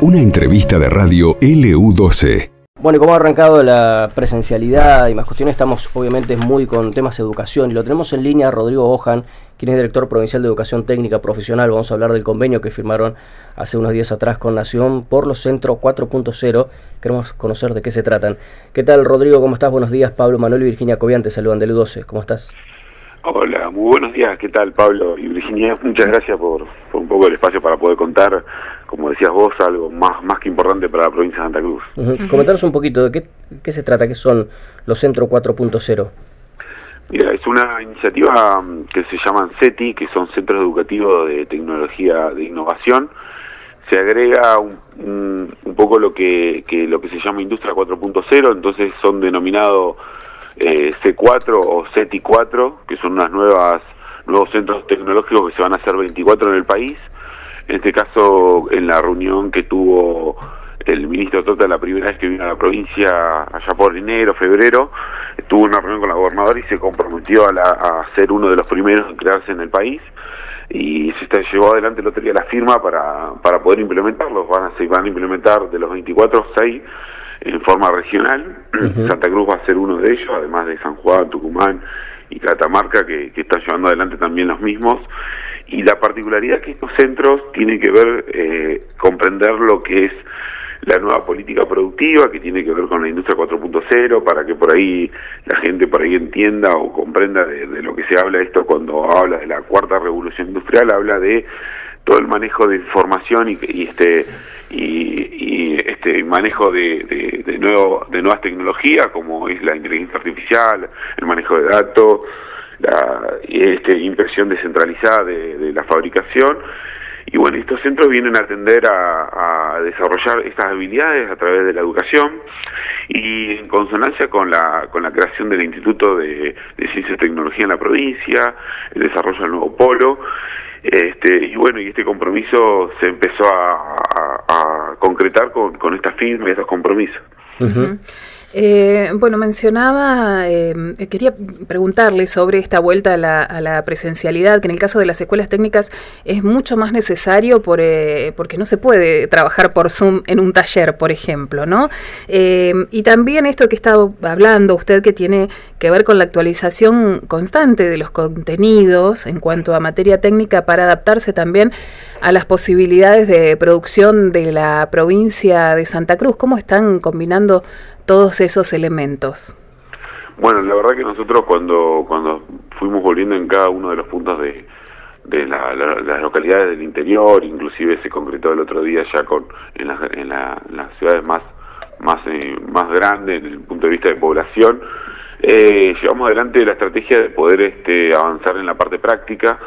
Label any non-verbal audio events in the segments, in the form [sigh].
Una entrevista de radio LU12. Bueno, y como ha arrancado la presencialidad y más cuestiones, estamos obviamente muy con temas de educación y lo tenemos en línea Rodrigo Ojan, quien es director provincial de Educación Técnica Profesional. Vamos a hablar del convenio que firmaron hace unos días atrás con Nación por los Centros 4.0. Queremos conocer de qué se tratan. ¿Qué tal, Rodrigo? ¿Cómo estás? Buenos días. Pablo Manuel y Virginia Cobian te saludan de LU12. ¿Cómo estás? Hola, muy buenos días. ¿Qué tal, Pablo y Virginia? Muchas gracias por, un poco el espacio para poder contar, como decías vos, algo más, más que importante para la provincia de Santa Cruz. Comentaros un poquito de qué, qué se trata, qué son los Centros 4.0. Mira, es una iniciativa mm, que se llaman CETI, que son Centros Educativos de Tecnología de Innovación. Se agrega un, un, poco lo que, que, lo que se llama Industria 4.0, entonces son denominados eh, C4 o CETI4, que son unas nuevas nuevos centros tecnológicos que se van a hacer 24 en el país. En este caso, en la reunión que tuvo el ministro Tota la primera vez que vino a la provincia, allá por enero, febrero, tuvo una reunión con la gobernadora y se comprometió a, a ser uno de los primeros en crearse en el país y se está, llevó adelante el otro día la firma para, para poder implementarlos. Van a, se van a implementar de los 24, 6 en forma regional. Santa Cruz va a ser uno de ellos, además de San Juan, Tucumán y Catamarca, que, que están llevando adelante también los mismos. Y la particularidad es que estos centros tienen que ver, eh, comprender lo que es la nueva política productiva que tiene que ver con la industria 4.0 para que por ahí la gente por ahí entienda o comprenda de, de, lo que se habla esto cuando habla de la cuarta revolución industrial habla de todo el manejo de información y, y este y, y, este manejo de, de, nuevo, de nuevas tecnologías como es la inteligencia artificial, el manejo de datos, la este, impresión descentralizada de, de la fabricación. Y bueno, estos centros vienen a atender a, a, desarrollar estas habilidades a través de la educación y en consonancia con la, con la creación del Instituto de, de Ciencia y Tecnología en la provincia, el desarrollo del nuevo polo, este, y bueno, y este compromiso se empezó a, a, a concretar con, con esta firma y estos compromisos. Uh -huh. Eh, bueno, mencionaba, eh, quería preguntarle sobre esta vuelta a la, a la, presencialidad, que en el caso de las escuelas técnicas es mucho más necesario eh, porque no se puede trabajar por Zoom en un taller, por ejemplo, ¿no? Eh, y también esto que está hablando usted que tiene que ver con la actualización constante de los contenidos en cuanto a materia técnica para adaptarse también a las posibilidades de producción de la provincia de Santa Cruz. ¿Cómo están combinando todos esos elementos? Bueno, la verdad que nosotros cuando cuando fuimos volviendo en cada uno de los puntos de, de la, la, las localidades del interior, inclusive se concretó el otro día ya con en, la, en, en las ciudades más más eh, más grandes desde el punto de vista de población, eh, llevamos adelante la estrategia de poder este, avanzar en la parte práctica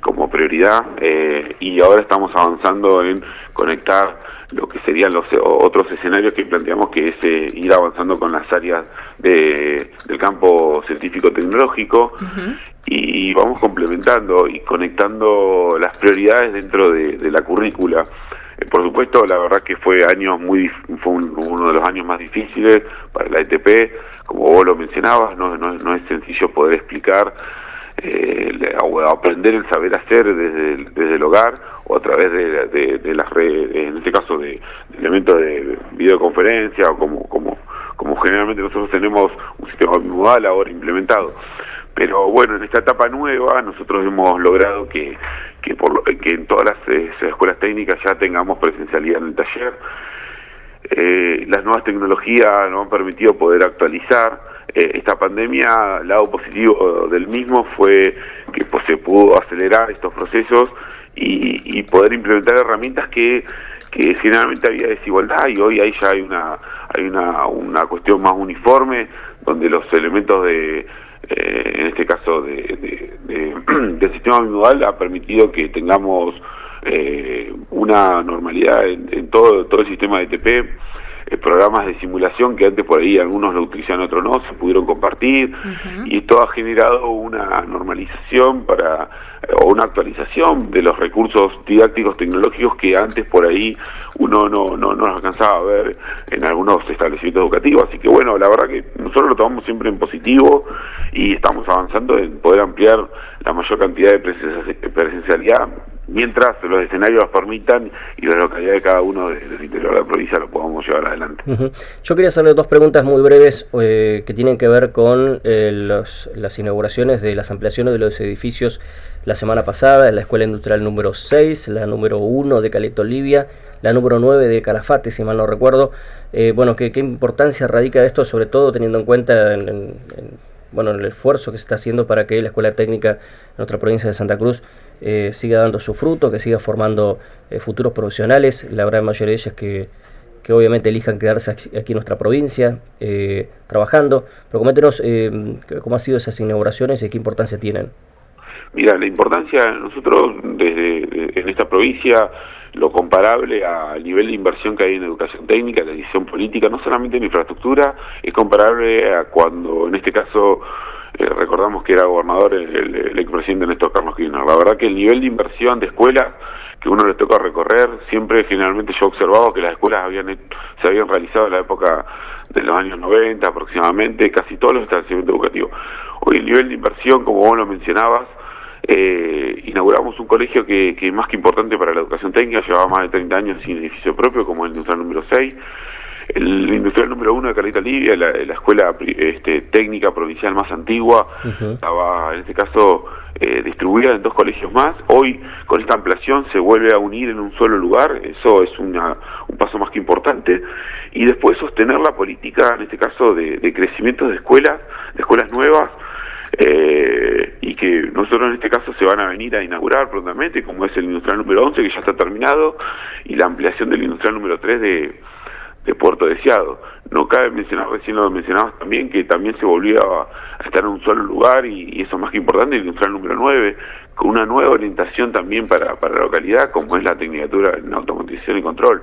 como prioridad eh, y ahora estamos avanzando en conectar lo que serían los otros escenarios que planteamos que es eh, ir avanzando con las áreas de, del campo científico tecnológico uh -huh. y vamos complementando y conectando las prioridades dentro de, de la currícula. Eh, por supuesto la verdad que fue años muy fue un, uno de los años más difíciles para la ETP como vos lo mencionabas no, no, no es sencillo poder explicar eh, aprender el saber hacer desde el, desde el hogar o a través de, de, de las redes, en este caso de, elementos de videoconferencia o como, como, como generalmente nosotros tenemos un sistema modal ahora implementado. Pero bueno, en esta etapa nueva nosotros hemos logrado que, que, por que en todas las eh, escuelas técnicas ya tengamos presencialidad en el taller. Eh, las nuevas tecnologías nos han permitido poder actualizar. Eh, esta pandemia, lado positivo del mismo fue que pues, se pudo acelerar estos procesos y, y poder implementar herramientas que, que generalmente había desigualdad y hoy ahí ya hay una hay una, una cuestión más uniforme donde los elementos de eh, en este caso de, de, [clears throat] del sistema bimodal ha permitido que tengamos eh, una normalidad en, en, todo todo el sistema de TP eh, programas de simulación que antes por ahí algunos lo utilizaban, otros no, se pudieron compartir uh -huh. y esto ha generado una normalización para eh, o una actualización de los recursos didácticos tecnológicos que antes por ahí uno no, no, no alcanzaba a ver en algunos establecimientos educativos. Así que bueno, la verdad que nosotros lo tomamos siempre en positivo y estamos avanzando en poder ampliar la mayor cantidad de presencialidad mientras los escenarios permitan y la localidad de cada uno del interior de la provincia lo podamos llevar adelante. Yo quería hacerle dos preguntas muy breves eh, que tienen que ver con eh, las inauguraciones de las ampliaciones de los edificios la semana pasada, en la Escuela Industrial número 6, la número 1 de Caleta Olivia, la número 9 de Calafate, si mal no recuerdo. Eh, bueno, ¿qué, ¿qué, importancia radica esto, sobre todo teniendo en cuenta en, bueno, el esfuerzo que se está haciendo para que la Escuela Técnica en nuestra provincia de Santa Cruz eh, siga dando su fruto, que siga formando eh, futuros profesionales, la gran mayoría de ellas que, que obviamente elijan quedarse aquí, en nuestra provincia eh, trabajando. Pero coméntenos cómo han sido esas inauguraciones y qué importancia tienen. Mira, la importancia, nosotros desde en esta provincia, lo comparable al nivel de inversión que hay en educación técnica, la decisión política, no solamente en infraestructura, es comparable a cuando en este caso eh, recordamos que era gobernador el, expresidente Néstor Carlos Kirchner. La verdad que el nivel de inversión de escuelas que uno le toca recorrer, siempre generalmente yo he observado que las escuelas habían se habían realizado en la época de los años 90 aproximadamente, casi todos los establecimientos educativos. Hoy el nivel de inversión, como vos lo mencionabas, eh, inauguramos un colegio que, que más que importante para la educación técnica, llevaba más de 30 años sin edificio propio, como el industrial número 6, el industrial número uno de Caleta Libia, la, escuela este, técnica provincial más antigua, estaba en este caso eh, distribuida en dos colegios más. Hoy, con esta ampliación, se vuelve a unir en un solo lugar, eso es una, un paso más que importante. Y después sostener la política, en este caso, de, crecimiento de escuelas, de escuelas nuevas, eh, y que nosotros en este caso se van a venir a inaugurar prontamente, como es el industrial número 11, que ya está terminado, y la ampliación del industrial número 3 de Puerto Deseado. No cabe mencionar, recién lo mencionabas también, que también se volvió a, estar en un solo lugar y, eso más que importante, el industrial número 9, con una nueva orientación también para, para la localidad, como es la tecnicatura en automatización y control.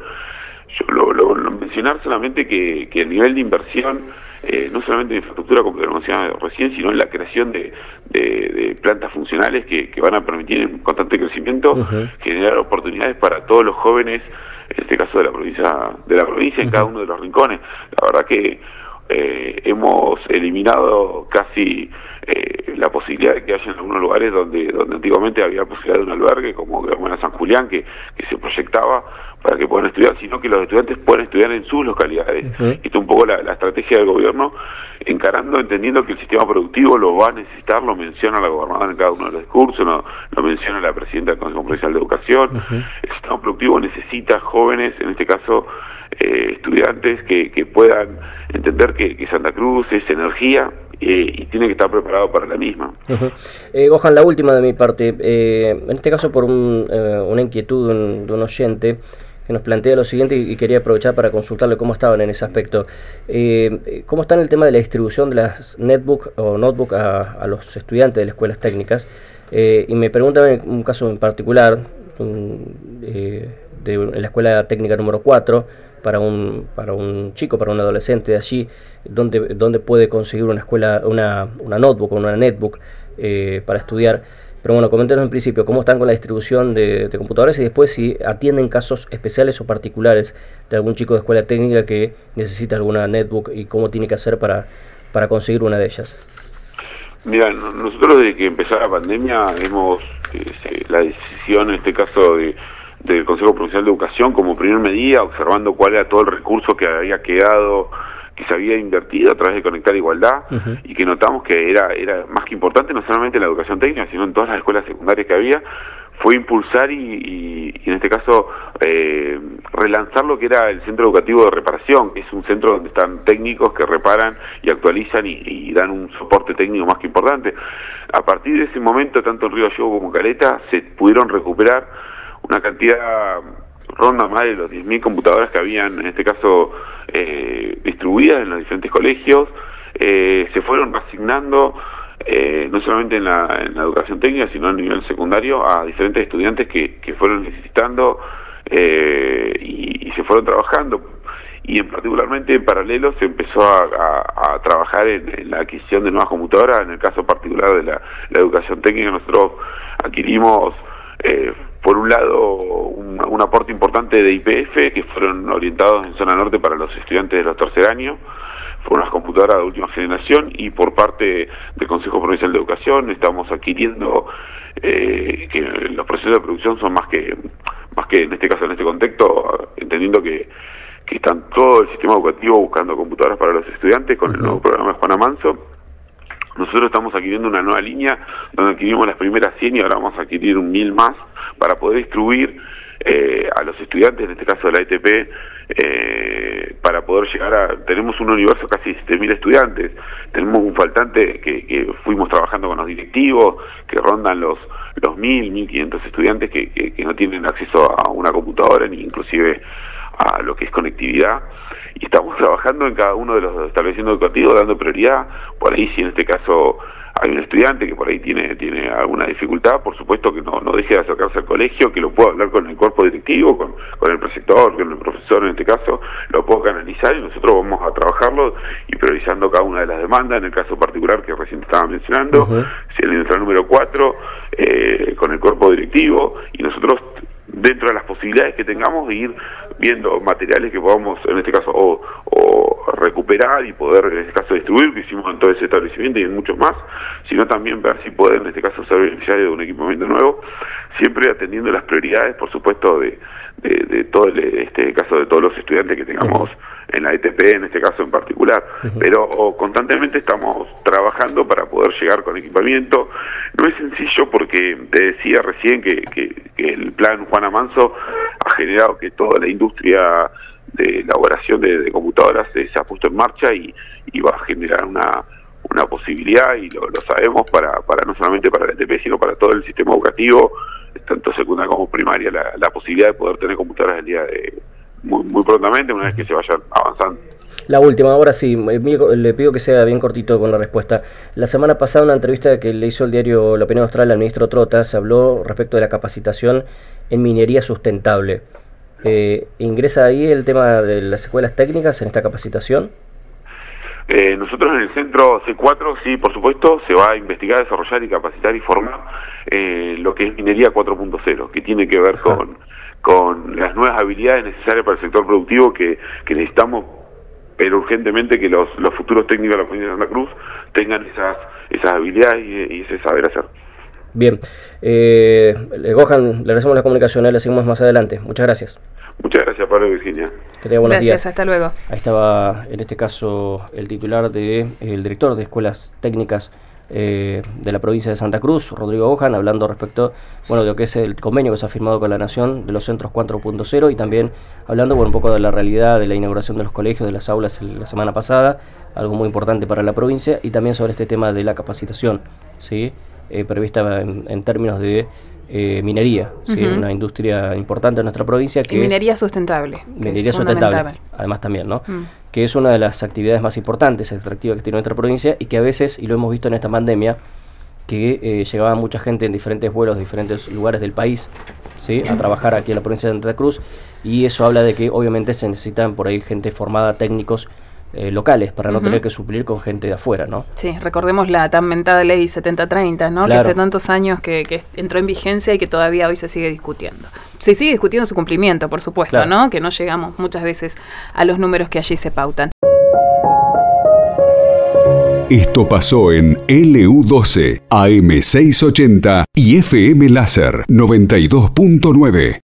Yo lo, lo, mencionar solamente que el nivel de inversión, eh, no solamente en infraestructura, como lo mencionaba recién, sino en la creación de, de, plantas funcionales que, que, van a permitir en constante crecimiento generar oportunidades para todos los jóvenes en este caso de la provincia, de la provincia en cada uno de los rincones. La verdad que eh, hemos eliminado casi eh, la posibilidad de que haya en algunos lugares donde donde antiguamente había posibilidad de un albergue, como en San Julián, que, que se proyectaba para que puedan estudiar, sino que los estudiantes puedan estudiar en sus localidades. Esto es un poco la, estrategia del gobierno, encarando, entendiendo que el sistema productivo lo va a necesitar, lo menciona la gobernadora en cada uno de los discursos, lo, menciona la presidenta del Consejo Provincial de Educación. El sistema productivo necesita jóvenes, en este caso eh, estudiantes, que, que puedan entender que, que Santa Cruz es energía, eh, y tiene que estar preparado para la misma. eh, Gohan, la última de mi parte, eh, en este caso por un, eh, una inquietud de un, de un, oyente que nos plantea lo siguiente y, quería aprovechar para consultarle cómo estaban en ese aspecto. ¿Cómo está en el tema de la distribución de las netbook o notebook a, los estudiantes de las escuelas técnicas? y me preguntan un caso en particular, de, en la escuela técnica número 4, para un, para un chico, para un adolescente de allí, donde, donde puede conseguir una escuela, una, una notebook o una netbook eh, para estudiar. Pero bueno, coméntenos en principio cómo están con la distribución de, de, computadores y después si atienden casos especiales o particulares de algún chico de escuela técnica que necesita alguna netbook y cómo tiene que hacer para, para conseguir una de ellas. Mira, nosotros desde que empezó la pandemia hemos, eh, la decisión en este caso de del Consejo Provincial de Educación como primer medida, observando cuál era todo el recurso que había quedado, que se había invertido a través de Conectar Igualdad, y que notamos que era, era más que importante no solamente en la educación técnica, sino en todas las escuelas secundarias que había, fue impulsar y, y, en este caso eh, relanzar lo que era el centro educativo de reparación, que es un centro donde están técnicos que reparan y actualizan y, y dan un soporte técnico más que importante. A partir de ese momento, tanto en Río Gallegos como Caleta se pudieron recuperar una cantidad ronda más de los 10.000 computadoras que habían, en este caso, eh, distribuidas en los diferentes colegios, eh, se fueron asignando, eh, no solamente en la, en la, educación técnica, sino a nivel secundario, a diferentes estudiantes que, que fueron necesitando eh, y, y, se fueron trabajando. Y en particularmente en paralelo se empezó a, trabajar en, en, la adquisición de nuevas computadoras, en el caso particular de la educación técnica, nosotros adquirimos eh, por un lado un, un, aporte importante de IPF que fueron orientados en zona norte para los estudiantes de los tercer años por unas computadoras de última generación y por parte del Consejo Provincial de Educación estamos adquiriendo eh, que los procesos de producción son más que, más que en este caso, en este contexto, entendiendo que, que están todo el sistema educativo buscando computadoras para los estudiantes con el nuevo programa de Juana Manso. Nosotros estamos adquiriendo una nueva línea donde adquirimos las primeras 100 y ahora vamos a adquirir un 1000 más para poder distribuir eh, a los estudiantes, en este caso de la ITP, eh, para poder llegar a... Tenemos un universo casi de 7.000 estudiantes, tenemos un faltante que, que, fuimos trabajando con los directivos, que rondan los los 1.000, 1.500 estudiantes que, que, no tienen acceso a una computadora ni inclusive a lo que es conectividad y estamos trabajando en cada uno de los establecimientos educativos dando prioridad. Por ahí si en este caso hay un estudiante que por ahí tiene tiene alguna dificultad, por supuesto que no, no deje de acercarse al colegio, que lo pueda hablar con el cuerpo directivo, con, con el preceptor, con el profesor en este caso, lo puedo canalizar y nosotros vamos a trabajarlo y priorizando cada una de las demandas, en el caso particular que recién estaba mencionando, si el número 4, eh, con el cuerpo directivo, y nosotros dentro de las posibilidades que tengamos de ir viendo materiales que podamos, en este caso, o, recuperar y poder, en este caso, distribuir, que hicimos en todo ese establecimiento y en muchos más, sino también ver si poder, en este caso, ser beneficiario de un equipamiento nuevo, siempre atendiendo las prioridades, por supuesto, de, de, todo el, este caso de todos los estudiantes que tengamos en la ETP, en este caso en particular. Pero constantemente estamos trabajando para poder llegar con equipamiento. No es sencillo porque te decía recién que, que, el plan Juana Manso generado que toda la industria de elaboración de, computadoras se, ha puesto en marcha y, va a generar una, una posibilidad, y lo, sabemos, para, para no solamente para la ETP, sino para todo el sistema educativo, tanto secundaria como primaria, la, la posibilidad de poder tener computadoras el día de muy, muy prontamente, una vez que se vayan avanzando. La última, ahora sí, le pido que sea bien cortito con la respuesta. La semana pasada, una entrevista que le hizo el diario La Opinión Austral al ministro Trota, se habló respecto de la capacitación en minería sustentable. Eh, ¿Ingresa ahí el tema de las escuelas técnicas en esta capacitación? Eh, nosotros en el centro C4, sí, por supuesto, se va a investigar, desarrollar y capacitar y formar eh, lo que es minería 4.0, que tiene que ver con con las nuevas habilidades necesarias para el sector productivo que, necesitamos, pero urgentemente que los, los futuros técnicos de la provincia de Santa Cruz tengan esas, esas habilidades y, ese saber hacer. Bien, eh, Gohan, le agradecemos la comunicación, le seguimos más adelante. Muchas gracias. Muchas gracias, Pablo y Virginia. Que tenga gracias, días. hasta luego. Ahí estaba, en este caso, el titular de, el director de Escuelas Técnicas eh, de la provincia de Santa Cruz, Rodrigo Ojan, hablando respecto bueno, de lo que es el convenio que se ha firmado con la Nación de los centros 4.0 y también hablando bueno, un poco de la realidad de la inauguración de los colegios, de las aulas la semana pasada, algo muy importante para la provincia, y también sobre este tema de la capacitación, ¿sí? Eh, prevista en, términos de eh, minería, ¿sí? una industria importante en nuestra provincia. Que, y minería sustentable. Minería sustentable, además también, ¿no? Mm que es una de las actividades más importantes, atractivas que tiene nuestra provincia y que a veces, y lo hemos visto en esta pandemia, que eh, llegaba mucha gente en diferentes vuelos de diferentes lugares del país ¿sí? a trabajar aquí en la provincia de Santa Cruz y eso habla de que obviamente se necesitan por ahí gente formada, técnicos eh, locales para no tener que suplir con gente de afuera, ¿no? Sí, recordemos la tan mentada ley 7030, ¿no? Que hace tantos años que, entró en vigencia y que todavía hoy se sigue discutiendo. Se sigue discutiendo su cumplimiento, por supuesto, ¿no? Que no llegamos muchas veces a los números que allí se pautan. Esto pasó en LU12, AM680 y FM Láser 92.9.